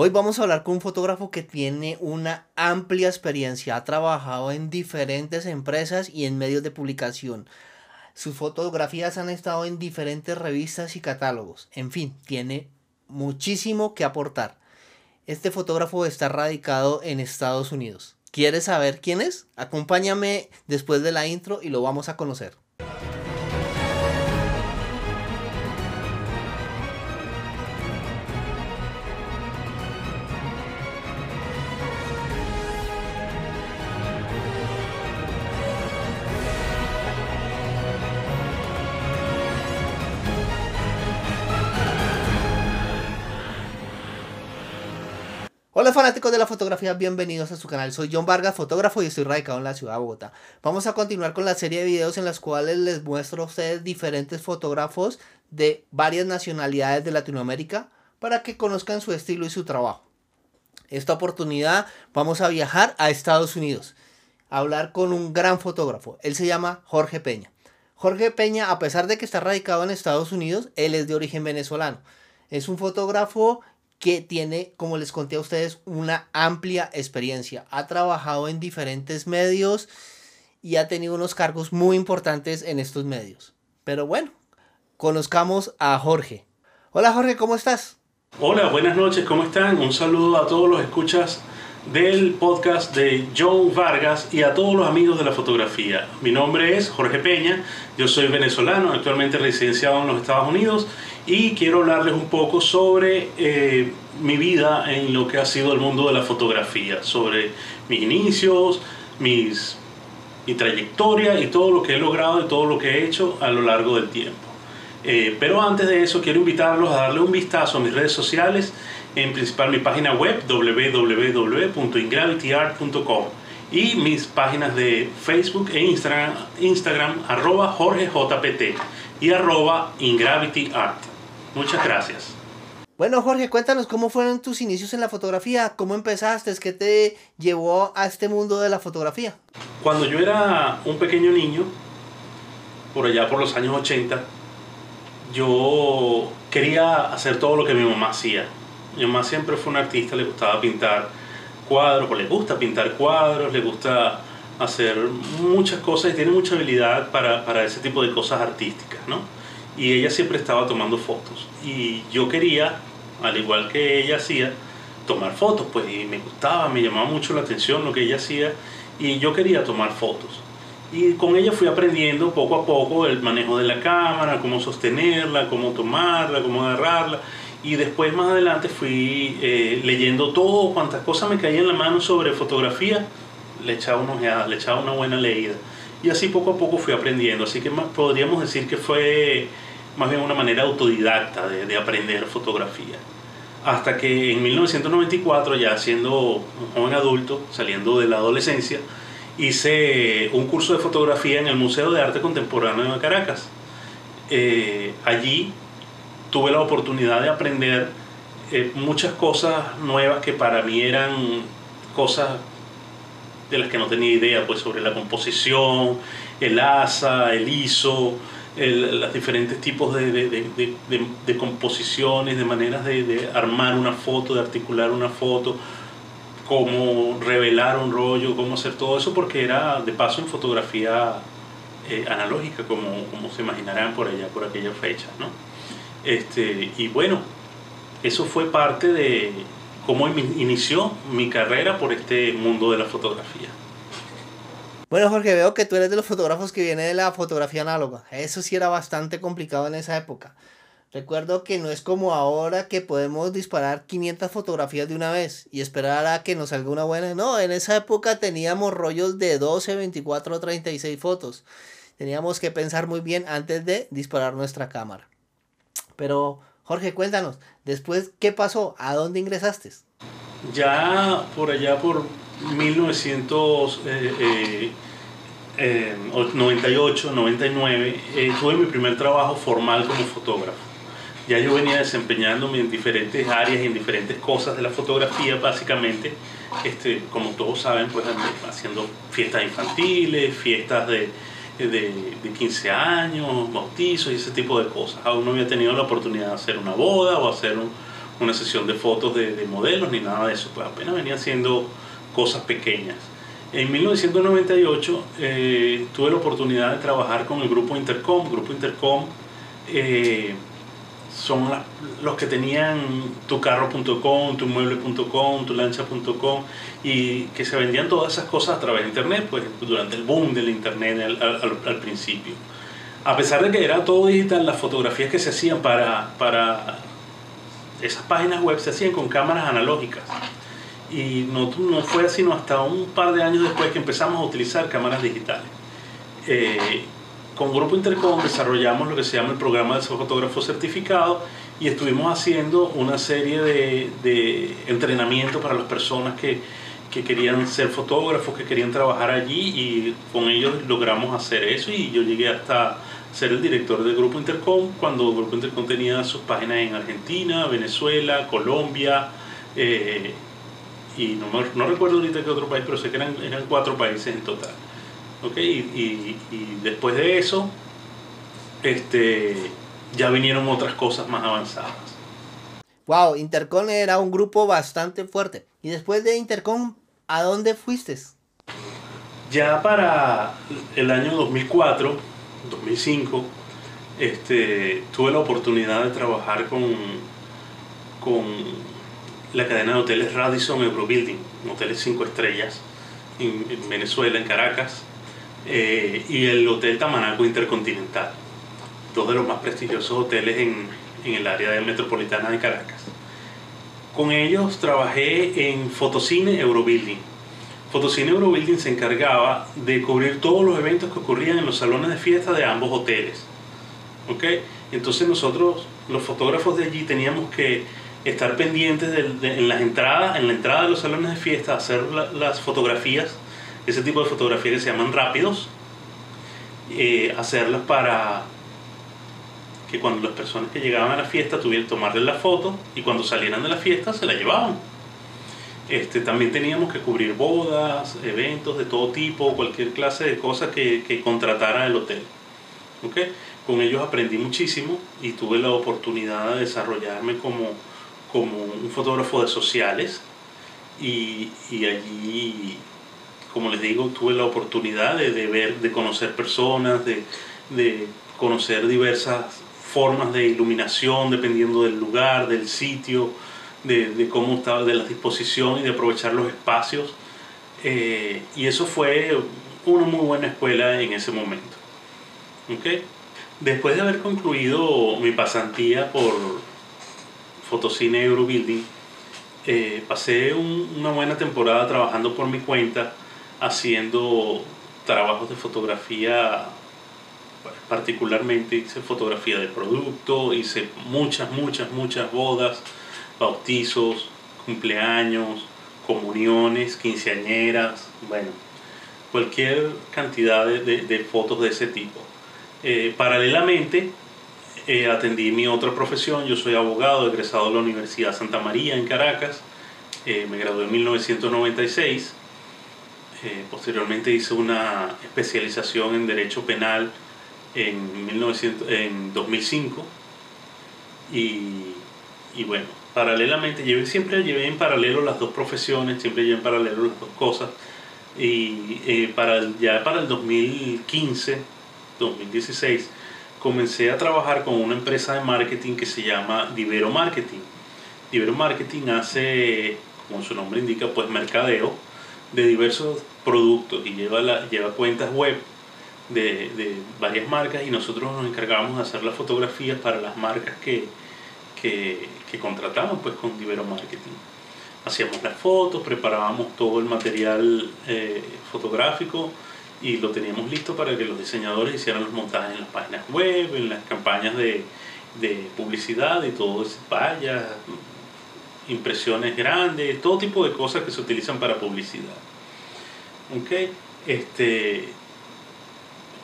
Hoy vamos a hablar con un fotógrafo que tiene una amplia experiencia, ha trabajado en diferentes empresas y en medios de publicación. Sus fotografías han estado en diferentes revistas y catálogos. En fin, tiene muchísimo que aportar. Este fotógrafo está radicado en Estados Unidos. ¿Quieres saber quién es? Acompáñame después de la intro y lo vamos a conocer. Hola fanáticos de la fotografía, bienvenidos a su canal. Soy John Vargas, fotógrafo y estoy radicado en la ciudad de Bogotá. Vamos a continuar con la serie de videos en las cuales les muestro a ustedes diferentes fotógrafos de varias nacionalidades de Latinoamérica para que conozcan su estilo y su trabajo. Esta oportunidad vamos a viajar a Estados Unidos, a hablar con un gran fotógrafo. Él se llama Jorge Peña. Jorge Peña, a pesar de que está radicado en Estados Unidos, él es de origen venezolano. Es un fotógrafo que tiene, como les conté a ustedes, una amplia experiencia. Ha trabajado en diferentes medios y ha tenido unos cargos muy importantes en estos medios. Pero bueno, conozcamos a Jorge. Hola Jorge, ¿cómo estás? Hola, buenas noches, ¿cómo están? Un saludo a todos los escuchas del podcast de John Vargas y a todos los amigos de la fotografía. Mi nombre es Jorge Peña, yo soy venezolano, actualmente residenciado en los Estados Unidos y quiero hablarles un poco sobre eh, mi vida en lo que ha sido el mundo de la fotografía, sobre mis inicios, mis, mi trayectoria y todo lo que he logrado y todo lo que he hecho a lo largo del tiempo. Eh, pero antes de eso quiero invitarlos a darle un vistazo a mis redes sociales, en principal mi página web www.ingravityart.com y mis páginas de Facebook e Instagram, Instagram arroba JorgeJPT y arroba IngravityArt. Muchas gracias. Bueno, Jorge, cuéntanos cómo fueron tus inicios en la fotografía, cómo empezaste, qué te llevó a este mundo de la fotografía. Cuando yo era un pequeño niño, por allá por los años 80, yo quería hacer todo lo que mi mamá hacía. Mi mamá siempre fue una artista, le gustaba pintar cuadros, o le gusta pintar cuadros, le gusta hacer muchas cosas y tiene mucha habilidad para, para ese tipo de cosas artísticas, ¿no? Y ella siempre estaba tomando fotos. Y yo quería, al igual que ella hacía, tomar fotos, pues y me gustaba, me llamaba mucho la atención lo que ella hacía y yo quería tomar fotos. Y con ella fui aprendiendo poco a poco el manejo de la cámara, cómo sostenerla, cómo tomarla, cómo agarrarla. Y después más adelante fui eh, leyendo todo, cuantas cosas me caían en la mano sobre fotografía, le echaba una ojeada, le echaba una buena leída. Y así poco a poco fui aprendiendo. Así que podríamos decir que fue más bien una manera autodidacta de, de aprender fotografía. Hasta que en 1994, ya siendo un joven adulto, saliendo de la adolescencia, hice un curso de fotografía en el Museo de Arte Contemporáneo de Caracas. Eh, allí tuve la oportunidad de aprender eh, muchas cosas nuevas que para mí eran cosas de las que no tenía idea, pues sobre la composición, el asa, el ISO, los diferentes tipos de, de, de, de, composiciones, de maneras de, armar una foto, de articular una foto, cómo revelar un rollo, cómo hacer todo eso, porque era de paso en fotografía eh, analógica, como, como se imaginarán por allá, por aquella fecha. ¿no? Este, y bueno, eso fue parte de cómo inició mi carrera por este mundo de la fotografía. Bueno, Jorge, veo que tú eres de los fotógrafos que viene de la fotografía análoga. Eso sí era bastante complicado en esa época. Recuerdo que no es como ahora que podemos disparar 500 fotografías de una vez y esperar a que nos salga una buena. No, en esa época teníamos rollos de 12, 24, 36 fotos. Teníamos que pensar muy bien antes de disparar nuestra cámara. Pero, Jorge, cuéntanos, después, ¿qué pasó? ¿A dónde ingresaste? Ya por allá por 1998, 99, eh, eh, tuve mi primer trabajo formal como fotógrafo. Ya yo venía desempeñándome en diferentes áreas, en diferentes cosas de la fotografía, básicamente, este, como todos saben, pues haciendo fiestas infantiles, fiestas de, de, 15 años, bautizos y ese tipo de cosas. Aún no había tenido la oportunidad de hacer una boda o hacer una sesión de fotos de, de modelos ni nada de eso, pues apenas venía haciendo cosas pequeñas. En 1998 eh, tuve la oportunidad de trabajar con el grupo Intercom. Grupo Intercom eh, son los que tenían tucarro.com, tumueble.com, tulancha.com y que se vendían todas esas cosas a través de Internet, pues durante el boom del Internet al, principio. A pesar de que era todo digital, las fotografías que se hacían para, para esas páginas web se hacían con cámaras analógicas y no, no fue sino hasta un par de años después que empezamos a utilizar cámaras digitales. Eh, con Grupo Intercom desarrollamos lo que se llama el programa de fotógrafo certificado y estuvimos haciendo una serie de, de entrenamiento para las personas que, que, querían ser fotógrafos, que querían trabajar allí y con ellos logramos hacer eso y yo llegué hasta ser el director del Grupo Intercom cuando Grupo Intercom tenía sus páginas en Argentina, Venezuela, Colombia, eh, y no, no, recuerdo ahorita qué otro país, pero sé que eran, eran cuatro países en total. ¿Okay? Y, y, después de eso, este, ya vinieron otras cosas más avanzadas. Wow, Intercom era un grupo bastante fuerte. Y después de Intercom, ¿a dónde fuiste? Ya para el año 2004, 2005, este, tuve la oportunidad de trabajar con, con la cadena de hoteles Radisson Eurobuilding, hoteles cinco estrellas en, Venezuela, en Caracas, eh, y el Hotel Tamanaco Intercontinental, dos de los más prestigiosos hoteles en, en el área metropolitana de Caracas. Con ellos trabajé en Fotocine Eurobuilding. Fotocine Eurobuilding se encargaba de cubrir todos los eventos que ocurrían en los salones de fiesta de ambos hoteles. ¿ok? Entonces nosotros, los fotógrafos de allí, teníamos que estar pendientes de, en las entradas, en la entrada de los salones de fiesta, hacer las fotografías, ese tipo de fotografías que se llaman rápidos, eh, hacerlas para que cuando las personas que llegaban a la fiesta tuvieran tomarles la foto y cuando salieran de la fiesta se la llevaban. Este, también teníamos que cubrir bodas, eventos de todo tipo, cualquier clase de cosas que, que contratara el hotel. ¿Okay? Con ellos aprendí muchísimo y tuve la oportunidad de desarrollarme como, como un fotógrafo de sociales y, y, allí, como les digo, tuve la oportunidad de, de ver, de conocer personas, de, de, conocer diversas formas de iluminación dependiendo del lugar, del sitio, de, de cómo estaba, de la disposición y de aprovechar los espacios. Eh, y eso fue una muy buena escuela en ese momento. ¿Okay? Después de haber concluido mi pasantía por, Fotocine Eurobuilding, eh, pasé una buena temporada trabajando por mi cuenta, haciendo trabajos de fotografía, particularmente hice fotografía de producto, hice muchas, muchas, muchas bodas, bautizos, cumpleaños, comuniones, quinceañeras, bueno, cualquier cantidad de, fotos de ese tipo. Eh, paralelamente, eh, atendí mi otra profesión, yo soy abogado, egresado de la Universidad Santa María en Caracas, eh, me gradué en 1996, eh, posteriormente hice una especialización en Derecho Penal en, 1900, en 2005 y, y bueno, paralelamente, llevé, siempre llevé en paralelo las dos profesiones, siempre llevé en paralelo las dos cosas. Y para ya para el 2015, 2016, comencé a trabajar con una empresa de marketing que se llama Divero Marketing. Divero Marketing hace, como su nombre indica, pues mercadeo de diversos productos y lleva, la, lleva cuentas web de, de, varias marcas y nosotros nos encargamos de hacer las fotografías para las marcas que, que, que contratamos pues con Divero Marketing. Hacíamos las fotos, preparábamos todo el material eh, fotográfico, y lo teníamos listo para que los diseñadores hicieran los montajes en las páginas web, en las campañas de, de publicidad y todo vallas, impresiones grandes, todo tipo de cosas que se utilizan para publicidad. Okay. Este,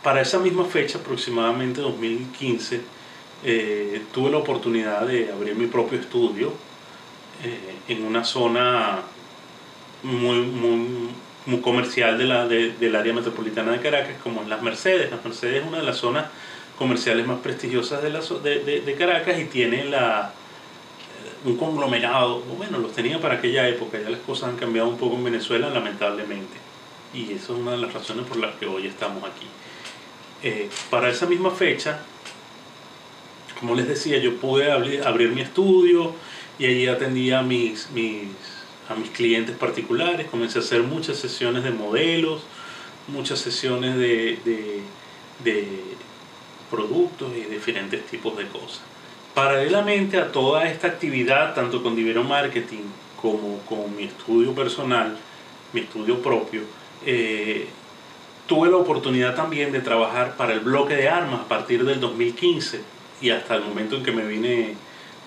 para esa misma fecha, aproximadamente 2015, eh, tuve la oportunidad de abrir mi propio estudio eh, en una zona muy, muy, muy comercial de la, de, del área metropolitana de Caracas, como en Las Mercedes. Las Mercedes es una de las zonas comerciales más prestigiosas de, la, de, de, Caracas y tiene la, un conglomerado, bueno, los tenía para aquella época, ya las cosas han cambiado un poco en Venezuela, lamentablemente. Y eso es una de las razones por las que hoy estamos aquí. Eh, para esa misma fecha, como les decía, yo pude abrir, mi estudio y allí atendía mis, mis, a mis clientes particulares, comencé a hacer muchas sesiones de modelos, muchas sesiones de, de, de productos y diferentes tipos de cosas. Paralelamente a toda esta actividad, tanto con Divero Marketing como con mi estudio personal, mi estudio propio, eh, tuve la oportunidad también de trabajar para el bloque de armas a partir del 2015 y hasta el momento en que me vine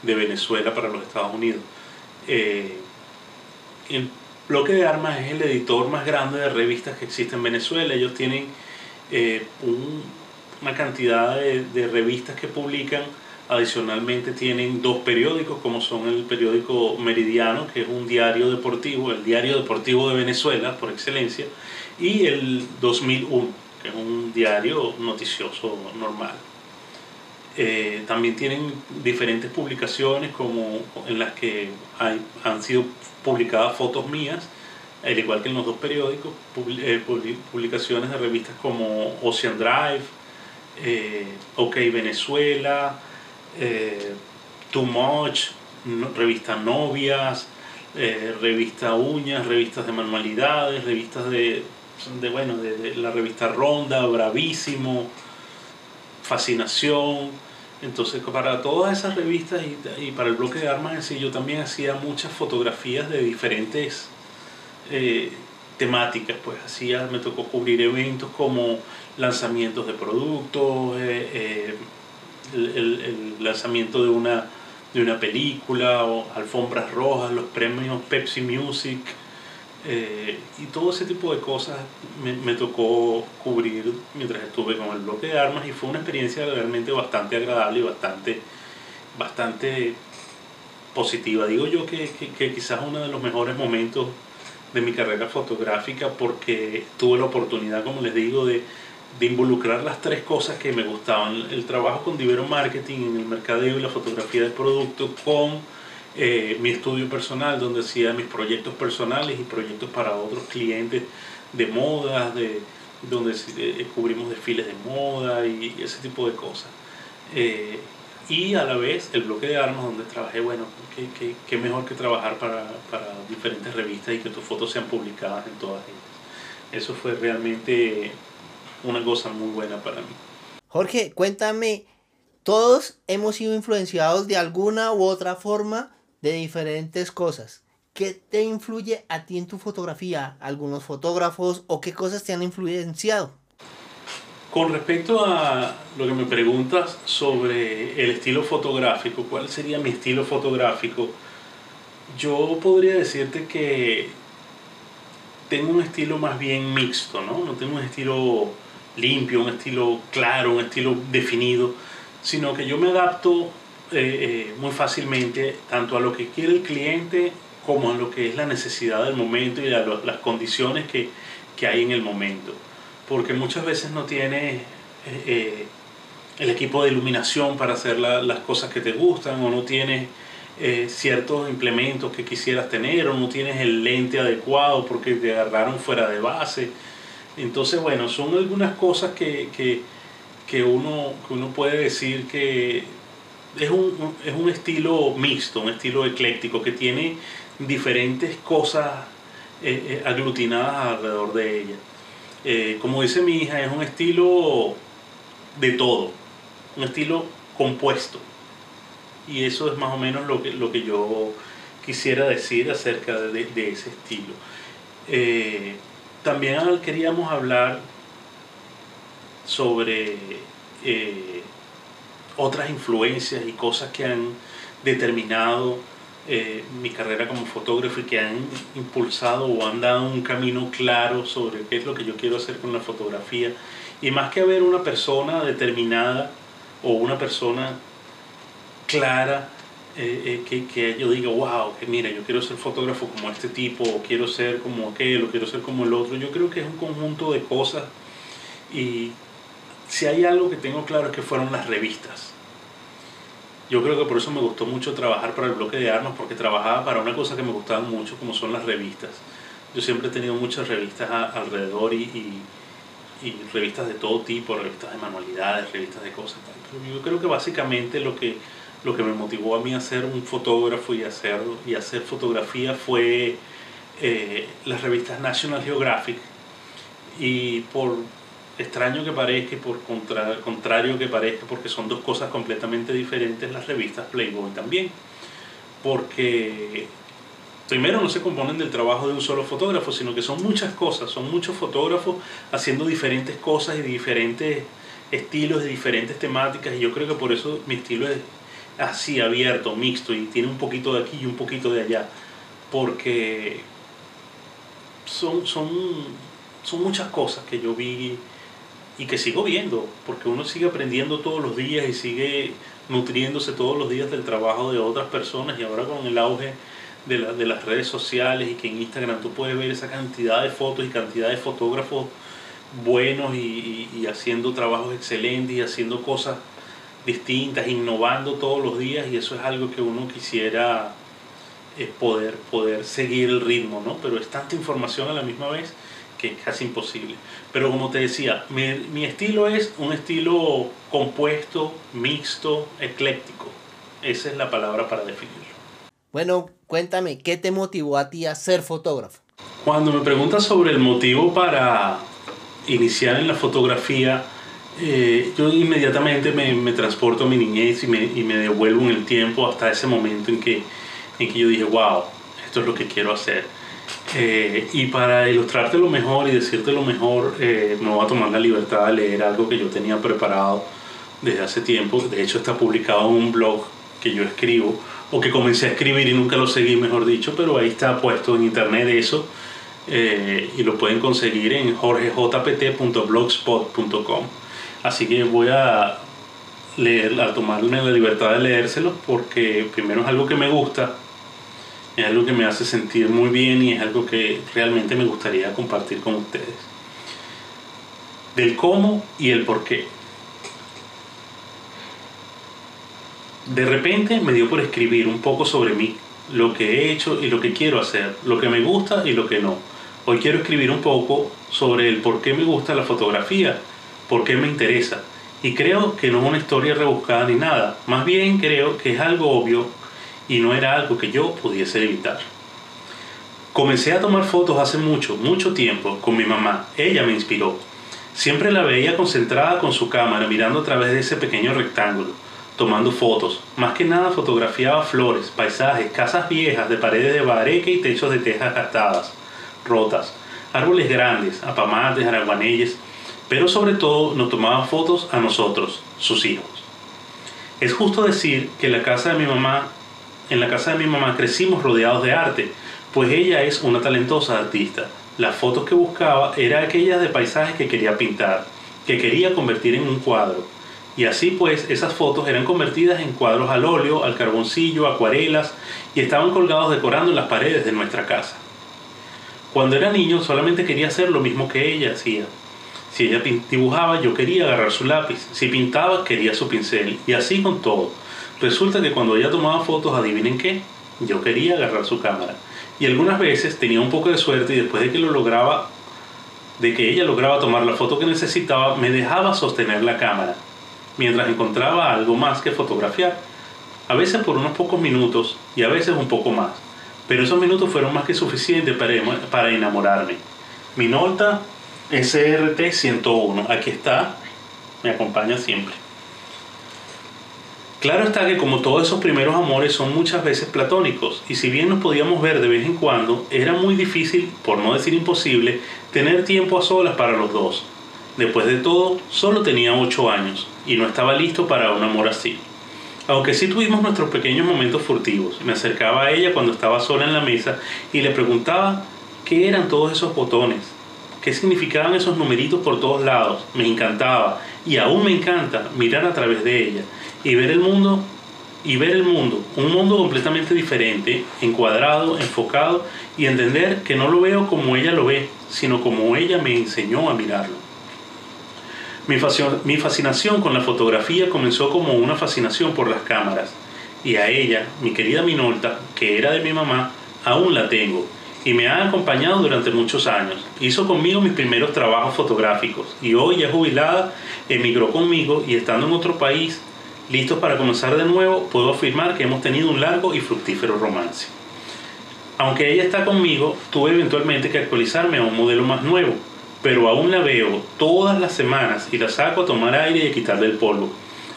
de Venezuela para los Estados Unidos. Eh, el bloque de armas es el editor más grande de revistas que existe en Venezuela. Ellos tienen eh, una cantidad de, de revistas que publican Adicionalmente tienen dos periódicos, como son el periódico Meridiano, que es un diario deportivo, el diario deportivo de Venezuela por excelencia, y el 2001, que es un diario noticioso normal. Eh, también tienen diferentes publicaciones como en las que han sido publicadas fotos mías, al igual que en los dos periódicos, eh, publicaciones de revistas como Ocean Drive, eh, OK Venezuela, Too Much, revista Novias, revista Uñas, revistas de manualidades, revistas de bueno, de, la revista Ronda, Bravísimo, Fascinación. Entonces, para todas esas revistas y, para el bloque de armas en sí, yo también hacía muchas fotografías de diferentes eh, temáticas. Pues hacía, me tocó cubrir eventos como lanzamientos de productos, eh, el, lanzamiento de una, de una película o alfombras rojas, los premios Pepsi Music eh, y todo ese tipo de cosas me, me, tocó cubrir mientras estuve con el bloque de armas y fue una experiencia realmente bastante agradable y bastante, bastante positiva. Digo yo que, que, que quizás uno de los mejores momentos de mi carrera fotográfica porque tuve la oportunidad, como les digo, de, de involucrar las tres cosas que me gustaban. El trabajo con Divero Marketing en el mercadeo y la fotografía de producto con eh, mi estudio personal donde hacía mis proyectos personales y proyectos para otros clientes de moda, de, donde eh, cubrimos desfiles de moda y ese tipo de cosas. Eh, y a la vez el bloque de armas donde trabajé, bueno, qué, qué, qué mejor que trabajar para, para diferentes revistas y que tus fotos sean publicadas en todas ellas. Eso fue realmente una cosa muy buena para mí. Jorge, cuéntame, todos hemos sido influenciados de alguna u otra forma de diferentes cosas. ¿Qué te influye a ti en tu fotografía? ¿Algunos fotógrafos o qué cosas te han influenciado? Con respecto a lo que me preguntas sobre el estilo fotográfico, ¿cuál sería mi estilo fotográfico? Yo podría decirte que tengo un estilo más bien mixto, ¿no? No tengo un estilo limpio, un estilo claro, un estilo definido, sino que yo me adapto eh, eh, muy fácilmente tanto a lo que quiere el cliente como a lo que es la necesidad del momento y a las condiciones que, que, hay en el momento. Porque muchas veces no tienes eh, el equipo de iluminación para hacer las cosas que te gustan o no tienes ciertos implementos que quisieras tener o no tienes el lente adecuado porque te agarraron fuera de base entonces, bueno, son algunas cosas que, uno, uno puede decir que es un, es un estilo mixto, un estilo ecléctico, que tiene diferentes cosas eh, eh, aglutinadas alrededor de ella. Eh, como dice mi hija, es un estilo de todo, un estilo compuesto. Y eso es más o menos lo que, lo que yo quisiera decir acerca de, de ese estilo. También queríamos hablar sobre eh, otras influencias y cosas que han determinado eh, mi carrera como fotógrafo y que han impulsado o han dado un camino claro sobre qué es lo que yo quiero hacer con la fotografía. Y más que haber una persona determinada o una persona clara eh, eh, que, que, yo diga, wow, que mira, yo quiero ser fotógrafo como este tipo, o quiero ser como aquel, o quiero ser como el otro. Yo creo que es un conjunto de cosas y si hay algo que tengo claro es que fueron las revistas. Yo creo que por eso me gustó mucho trabajar para el bloque de armas, porque trabajaba para una cosa que me gustaba mucho, como son las revistas. Yo siempre he tenido muchas revistas alrededor y, y, revistas de todo tipo, revistas de manualidades, revistas de cosas. Pero yo creo que básicamente lo que, lo que me motivó a mí a ser un fotógrafo y hacer, y hacer fotografía fue eh, las revistas National Geographic. Y por extraño que parezca y por contra, contrario que parezca, porque son dos cosas completamente diferentes, las revistas Playboy también. Porque primero no se componen del trabajo de un solo fotógrafo, sino que son muchas cosas, son muchos fotógrafos haciendo diferentes cosas y diferentes estilos, de diferentes temáticas, y yo creo que por eso mi estilo es así, abierto, mixto, y tiene un poquito de aquí y un poquito de allá, porque son, son, son muchas cosas que yo vi y que sigo viendo, porque uno sigue aprendiendo todos los días y sigue nutriéndose todos los días del trabajo de otras personas y ahora con el auge de, de las redes sociales y que en Instagram tú puedes ver esa cantidad de fotos y cantidad de fotógrafos buenos y, y, haciendo trabajos excelentes y haciendo cosas distintas, innovando todos los días y eso es algo que uno quisiera eh, poder, poder seguir el ritmo, ¿no? Pero es tanta información a la misma vez que es casi imposible. Pero como te decía, mi, mi estilo es un estilo compuesto, mixto, ecléctico. Esa es la palabra para definirlo. Bueno, cuéntame, ¿qué te motivó a ti a ser fotógrafo? Cuando me preguntas sobre el motivo para iniciar en la fotografía, eh, yo inmediatamente me, me, transporto a mi niñez y me, y me, devuelvo en el tiempo hasta ese momento en que, en que yo dije, wow, esto es lo que quiero hacer. Eh, y para ilustrarte lo mejor y decirte lo mejor, eh, me voy a tomar la libertad de leer algo que yo tenía preparado desde hace tiempo. De hecho, está publicado en un blog que yo escribo, o que comencé a escribir y nunca lo seguí, mejor dicho, pero ahí está puesto en internet eso. Eh, y lo pueden conseguir en jorgejpt.blogspot.com. Así que voy a leer, a tomarme la libertad de leérselo porque primero es algo que me gusta es algo que me hace sentir muy bien y es algo que realmente me gustaría compartir con ustedes. Del cómo y el por qué. De repente me dio por escribir un poco sobre mí, lo que he hecho y lo que quiero hacer, lo que me gusta y lo que no. Hoy quiero escribir un poco sobre el por qué me gusta la fotografía, por qué me interesa. Y creo que no es una historia rebuscada ni nada, más bien creo que es algo obvio y no era algo que yo pudiese evitar. Comencé a tomar fotos hace mucho, mucho tiempo con mi mamá. Ella me inspiró. Siempre la veía concentrada con su cámara mirando a través de ese pequeño rectángulo, tomando fotos. Más que nada fotografiaba flores, paisajes, casas viejas de paredes de bareque y techos de tejas gastadas, rotas, árboles grandes, apamates, araguaneyes, pero sobre todo nos tomaba fotos a nosotros, sus hijos. Es justo decir que la casa de mi mamá en la casa de mi mamá crecimos rodeados de arte, pues ella es una talentosa artista. Las fotos que buscaba eran aquellas de paisajes que quería pintar, que quería convertir en un cuadro. Y así pues esas fotos eran convertidas en cuadros al óleo, al carboncillo, acuarelas y estaban colgados decorando las paredes de nuestra casa. Cuando era niño solamente quería hacer lo mismo que ella hacía. Si ella dibujaba yo quería agarrar su lápiz, si pintaba quería su pincel y así con todo Resulta que cuando ella tomaba fotos, adivinen qué, yo quería agarrar su cámara. Y algunas veces tenía un poco de suerte y después de que lo lograba, de que ella lograba tomar la foto que necesitaba, me dejaba sostener la cámara, mientras encontraba algo más que fotografiar. A veces por unos pocos minutos y a veces un poco más. Pero esos minutos fueron más que suficientes para, enamorarme. Minolta SRT 101, aquí está, me acompaña siempre. Claro está que como todos esos primeros amores son muchas veces platónicos, y si bien nos podíamos ver de vez en cuando, era muy difícil, por no decir imposible, tener tiempo a solas para los dos. Después de todo, solo tenía 8 años, y no estaba listo para un amor así. Aunque sí tuvimos nuestros pequeños momentos furtivos, me acercaba a ella cuando estaba sola en la mesa y le preguntaba qué eran todos esos botones, qué significaban esos numeritos por todos lados. Me encantaba, y aún me encanta, mirar a través de ella y ver el mundo y ver el mundo, un mundo completamente diferente, encuadrado, enfocado y entender que no lo veo como ella lo ve, sino como ella me enseñó a mirarlo. Mi, fascinación con la fotografía comenzó como una fascinación por las cámaras. Y a ella, mi querida Minolta, que era de mi mamá, aún la tengo y me ha acompañado durante muchos años. Hizo conmigo mis primeros trabajos fotográficos y hoy ya jubilada emigró conmigo y estando en otro país, listos para comenzar de nuevo, puedo afirmar que hemos tenido un largo y fructífero romance. Aunque ella está conmigo, tuve eventualmente que actualizarme a un modelo más nuevo, pero aún la veo todas las semanas y la saco a tomar aire y a quitarle el polvo,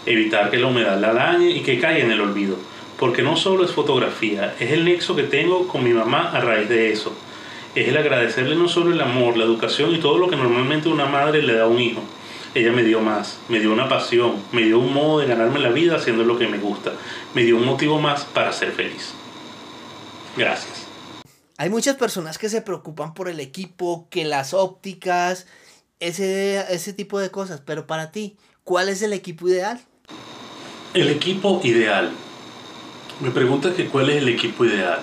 evitar que la humedad la dañe y que caiga en el olvido porque no solo es fotografía, es el nexo que tengo con mi mamá a raíz de eso. Es el agradecerle no solo el amor, la educación y todo lo que normalmente una madre le da a un hijo. Ella me dio más, me dio una pasión, me dio un modo de ganarme la vida haciendo lo que me gusta, me dio un motivo más para ser feliz. Gracias. Hay muchas personas que se preocupan por el equipo, que las ópticas, ese, ese tipo de cosas, pero para ti, ¿cuál es el equipo ideal? El equipo ideal me preguntas que cuál es el equipo ideal.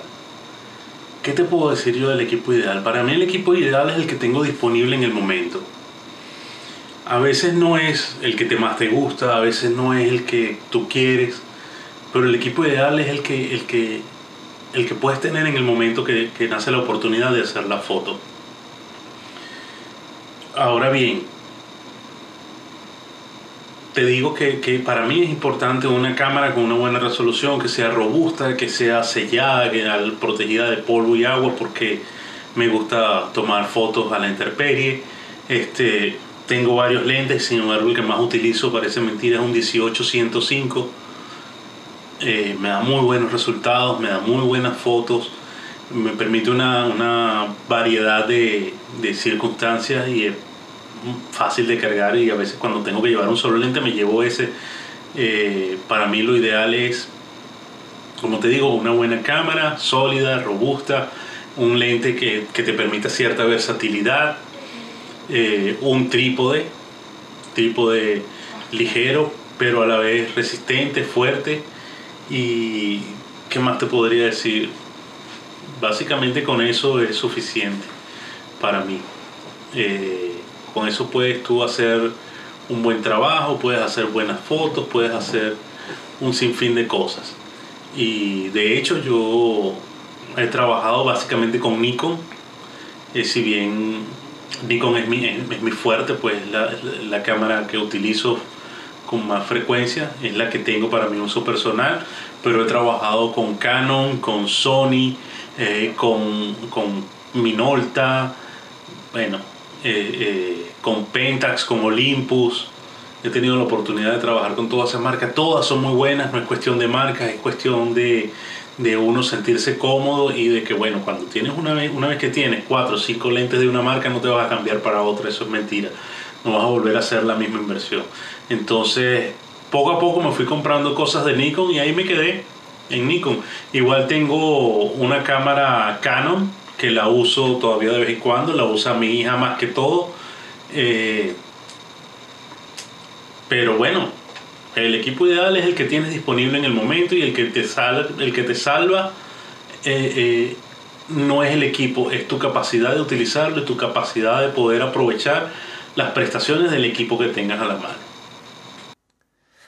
¿Qué te puedo decir yo del equipo ideal? Para mí el equipo ideal es el que tengo disponible en el momento. A veces no es el que te más te gusta, a veces no es el que tú quieres, pero el equipo ideal es el que, el que, el que puedes tener en el momento que, que nace la oportunidad de hacer la foto. Ahora bien, te digo que, que, para mí es importante una cámara con una buena resolución, que sea robusta, que sea sellada, que sea protegida de polvo y agua, porque me gusta tomar fotos a la intemperie. Este, tengo varios lentes, sin embargo el que más utilizo, parece mentira, es un 18-105. Eh, me da muy buenos resultados, me da muy buenas fotos, me permite una, una variedad de, de circunstancias y fácil de cargar y a veces cuando tengo que llevar un solo lente me llevo ese. Eh, para mí lo ideal es, como te digo, una buena cámara, sólida, robusta, un lente que, que te permita cierta versatilidad, eh, un trípode, trípode ligero, pero a la vez resistente, fuerte. Y qué más te podría decir? Básicamente con eso es suficiente para mí. Eh, con eso puedes tú hacer un buen trabajo, puedes hacer buenas fotos, puedes hacer un sinfín de cosas. Y de hecho yo he trabajado básicamente con Nikon, eh, si bien Nikon es mi, es mi fuerte, pues la, la, cámara que utilizo con más frecuencia, es la que tengo para mi uso personal, pero he trabajado con Canon, con Sony, eh, con, con Minolta, bueno, eh, eh, con Pentax, con Olympus. He tenido la oportunidad de trabajar con todas esas marcas. Todas son muy buenas, no es cuestión de marcas, es cuestión de, de uno sentirse cómodo y de que, bueno, cuando tienes una vez, una vez que tienes cuatro o cinco lentes de una marca, no te vas a cambiar para otra, eso es mentira. No vas a volver a hacer la misma inversión. Entonces, poco a poco me fui comprando cosas de Nikon y ahí me quedé en Nikon. Igual tengo una cámara Canon que la uso todavía de vez en cuando, la usa mi hija más que todo. Eh, pero bueno, el equipo ideal es el que tienes disponible en el momento y el que te, sal, el que te salva eh, eh, no es el equipo, es tu capacidad de utilizarlo, tu capacidad de poder aprovechar las prestaciones del equipo que tengas a la mano.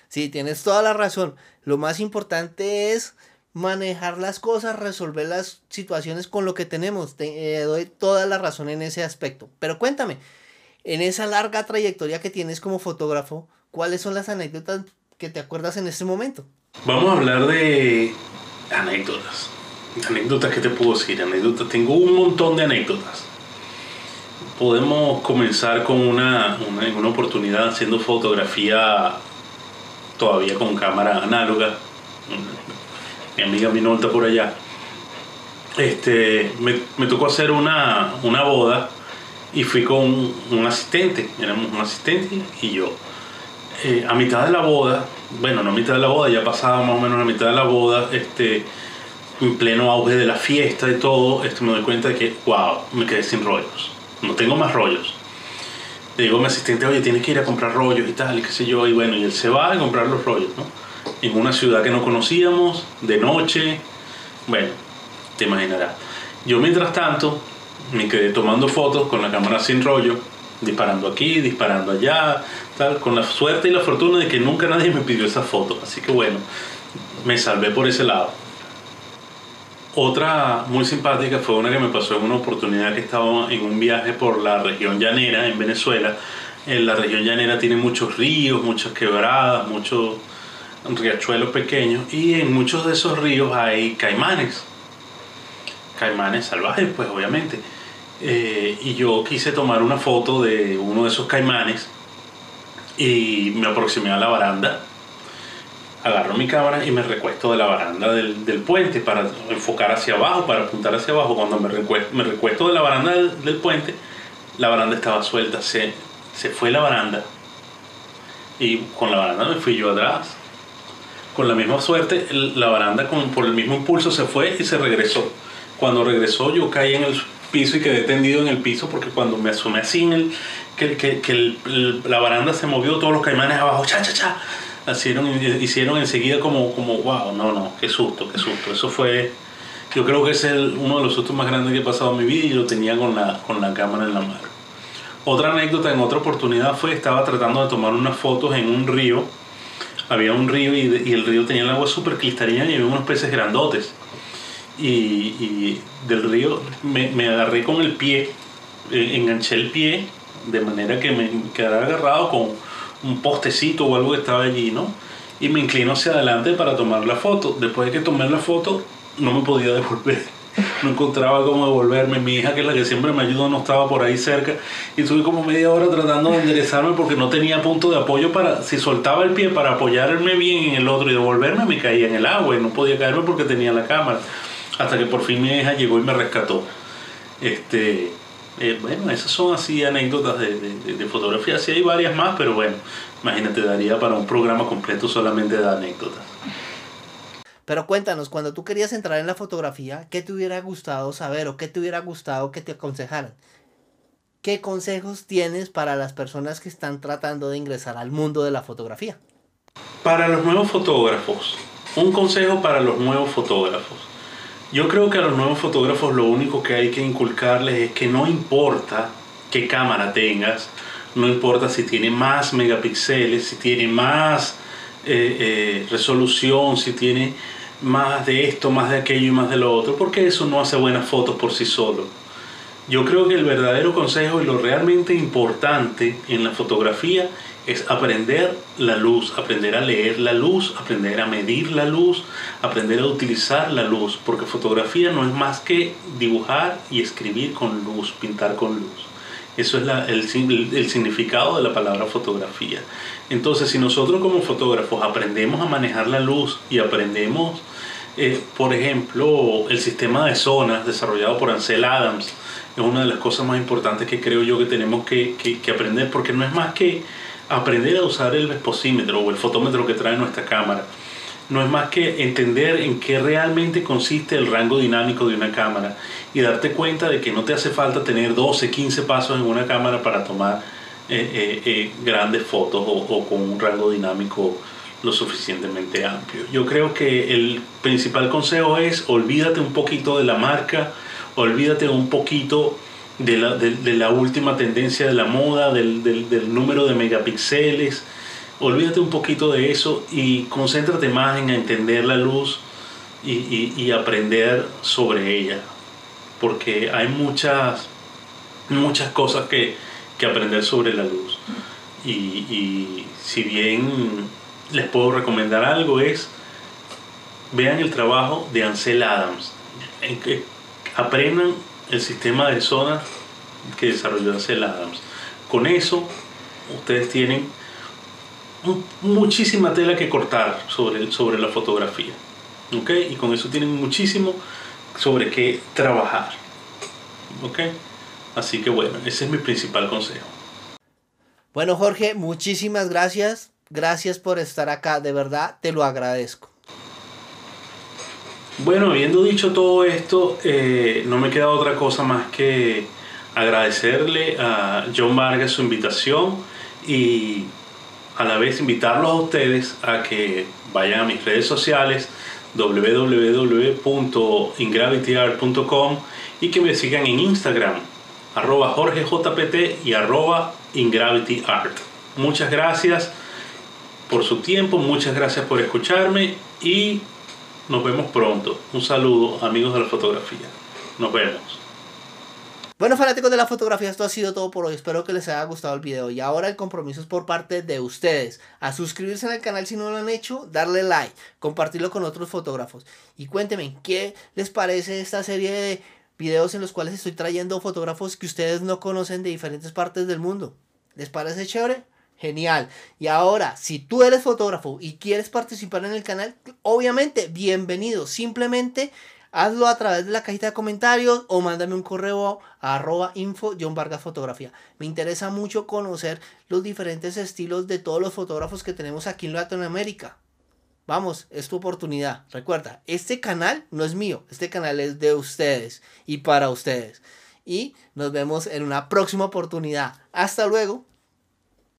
Sí, tienes toda la razón. Lo más importante es manejar las cosas, resolver las situaciones con lo que tenemos. Te eh, doy toda la razón en ese aspecto. Pero cuéntame, en esa larga trayectoria que tienes como fotógrafo, ¿cuáles son las anécdotas que te acuerdas en este momento? Vamos a hablar de anécdotas. Anécdotas, ¿qué te puedo decir? Anécdotas. Tengo un montón de anécdotas. Podemos comenzar con una, una, una oportunidad haciendo fotografía todavía con cámara análoga mi amiga Minolta por allá, este, me, tocó hacer una, una, boda y fui con un asistente, éramos un asistente y yo. Eh, a mitad de la boda, bueno, no a mitad de la boda, ya pasaba más o menos a mitad de la boda, este, en pleno auge de la fiesta y todo, este, me doy cuenta de que, wow, me quedé sin rollos. No tengo más rollos. Le digo a mi asistente, oye, tienes que ir a comprar rollos y tal, y qué sé yo, y bueno, y él se va a comprar los rollos, ¿no? en una ciudad que no conocíamos, de noche. Bueno, te imaginarás. Yo mientras tanto me quedé tomando fotos con la cámara sin rollo disparando aquí, disparando allá, tal, con la suerte y la fortuna de que nunca nadie me pidió esa foto. Así que bueno, me salvé por ese lado. Otra muy simpática fue una que me pasó en una oportunidad que estaba en un viaje por la región llanera en Venezuela. En la región llanera tiene muchos ríos, muchas quebradas, muchos riachuelos pequeños y en muchos de esos ríos hay caimanes. Caimanes salvajes, pues obviamente. Eh, y yo quise tomar una foto de uno de esos caimanes y me aproximé a la baranda agarro mi cámara y me recuesto de la baranda del, del, puente para enfocar hacia abajo, para apuntar hacia abajo. Cuando me recuesto, me recuesto de la baranda del, del, puente, la baranda estaba suelta, se, se fue la baranda. Y con la baranda me fui yo atrás. Con la misma suerte, la baranda con, por el mismo impulso se fue y se regresó. Cuando regresó yo caí en el piso y quedé tendido en el piso porque cuando me asomé así en el, que, que, que la baranda se movió, todos los caimanes abajo, cha, cha, cha hicieron, hicieron enseguida como, como, wow, no, no, qué susto, qué susto. Eso fue, yo creo que es el, uno de los sustos más grandes que he pasado en mi vida y lo tenía con la, con la cámara en la mano. Otra anécdota en otra oportunidad fue, estaba tratando de tomar unas fotos en un río. Había un río y, y el río tenía el agua súper cristalina y había unos peces grandotes. Y, y del río me, me, agarré con el pie, eh, enganché el pie de manera que me quedara agarrado con un postecito o algo que estaba allí, ¿no? Y me inclino hacia adelante para tomar la foto. Después de que tomé la foto, no me podía devolver. No encontraba cómo devolverme. Mi hija, que es la que siempre me ayuda, no estaba por ahí cerca. Y estuve como media hora tratando de enderezarme porque no tenía punto de apoyo para... Si soltaba el pie para apoyarme bien en el otro y devolverme, me caía en el agua y no podía caerme porque tenía la cámara. Hasta que por fin mi hija llegó y me rescató. Este, eh, bueno, esas son así anécdotas de, de, de, fotografía. Sí hay varias más, pero bueno, imagínate, daría para un programa completo solamente de anécdotas. Pero cuéntanos, cuando tú querías entrar en la fotografía, ¿qué te hubiera gustado saber o qué te hubiera gustado que te aconsejaran? ¿Qué consejos tienes para las personas que están tratando de ingresar al mundo de la fotografía? Para los nuevos fotógrafos, un consejo para los nuevos fotógrafos yo creo que a los nuevos fotógrafos lo único que hay que inculcarles es que no importa qué cámara tengas, no importa si tiene más megapíxeles, si tiene más eh, eh, resolución, si tiene más de esto, más de aquello y más de lo otro, porque eso no hace buenas fotos por sí solo. Yo creo que el verdadero consejo y lo realmente importante en la fotografía es aprender la luz, aprender a leer la luz, aprender a medir la luz, aprender a utilizar la luz, porque fotografía no es más que dibujar y escribir con luz, pintar con luz. Eso es la, el, el, significado de la palabra fotografía. Entonces, si nosotros como fotógrafos aprendemos a manejar la luz y aprendemos, eh, por ejemplo, el sistema de zonas desarrollado por Ansel Adams, es una de las cosas más importantes que creo yo que tenemos que, que, que aprender, porque no es más que aprender a usar el vesposímetro o el fotómetro que trae nuestra cámara no es más que entender en qué realmente consiste el rango dinámico de una cámara y darte cuenta de que no te hace falta tener 12, 15 pasos en una cámara para tomar eh, eh, eh, grandes fotos o, o, con un rango dinámico lo suficientemente amplio. Yo creo que el principal consejo es olvídate un poquito de la marca, olvídate un poquito de la, de, de la última tendencia de la moda, del, del, del, número de megapíxeles. Olvídate un poquito de eso y concéntrate más en entender la luz y, y, y aprender sobre ella. Porque hay muchas, muchas cosas que, que aprender sobre la luz. Y, y si bien les puedo recomendar algo es vean el trabajo de Ansel Adams aprendan el sistema de zonas que desarrolló Ansel Adams. Con eso, ustedes tienen muchísima tela que cortar sobre, sobre la fotografía. ¿Ok? Y con eso tienen muchísimo sobre qué trabajar. ¿Ok? Así que bueno, ese es mi principal consejo. Bueno, Jorge, muchísimas gracias. Gracias por estar acá. De verdad, te lo agradezco. Bueno, habiendo dicho todo esto, eh, no me queda otra cosa más que agradecerle a John Vargas su invitación y a la vez invitarlos a ustedes a que vayan a mis redes sociales www.ingravityart.com y que me sigan en Instagram arroba jorgejpt y arroba ingravityart. Muchas gracias por su tiempo, muchas gracias por escucharme y nos vemos pronto. Un saludo amigos de la fotografía. Nos vemos. Bueno, fanáticos de la fotografía, esto ha sido todo por hoy. Espero que les haya gustado el video. Y ahora el compromiso es por parte de ustedes. A suscribirse al canal si no lo han hecho, darle like, compartirlo con otros fotógrafos. Y cuéntenme, ¿qué les parece esta serie de videos en los cuales estoy trayendo fotógrafos que ustedes no conocen de diferentes partes del mundo? ¿Les parece chévere? Genial. Y ahora, si tú eres fotógrafo y quieres participar en el canal, obviamente, bienvenido. Simplemente hazlo a través de la cajita de comentarios o mándame un correo a arroba info John Vargas Fotografía. Me interesa mucho conocer los diferentes estilos de todos los fotógrafos que tenemos aquí en Latinoamérica. Vamos, es tu oportunidad. Recuerda, este canal no es mío, este canal es de ustedes y para ustedes. Y nos vemos en una próxima oportunidad. Hasta luego.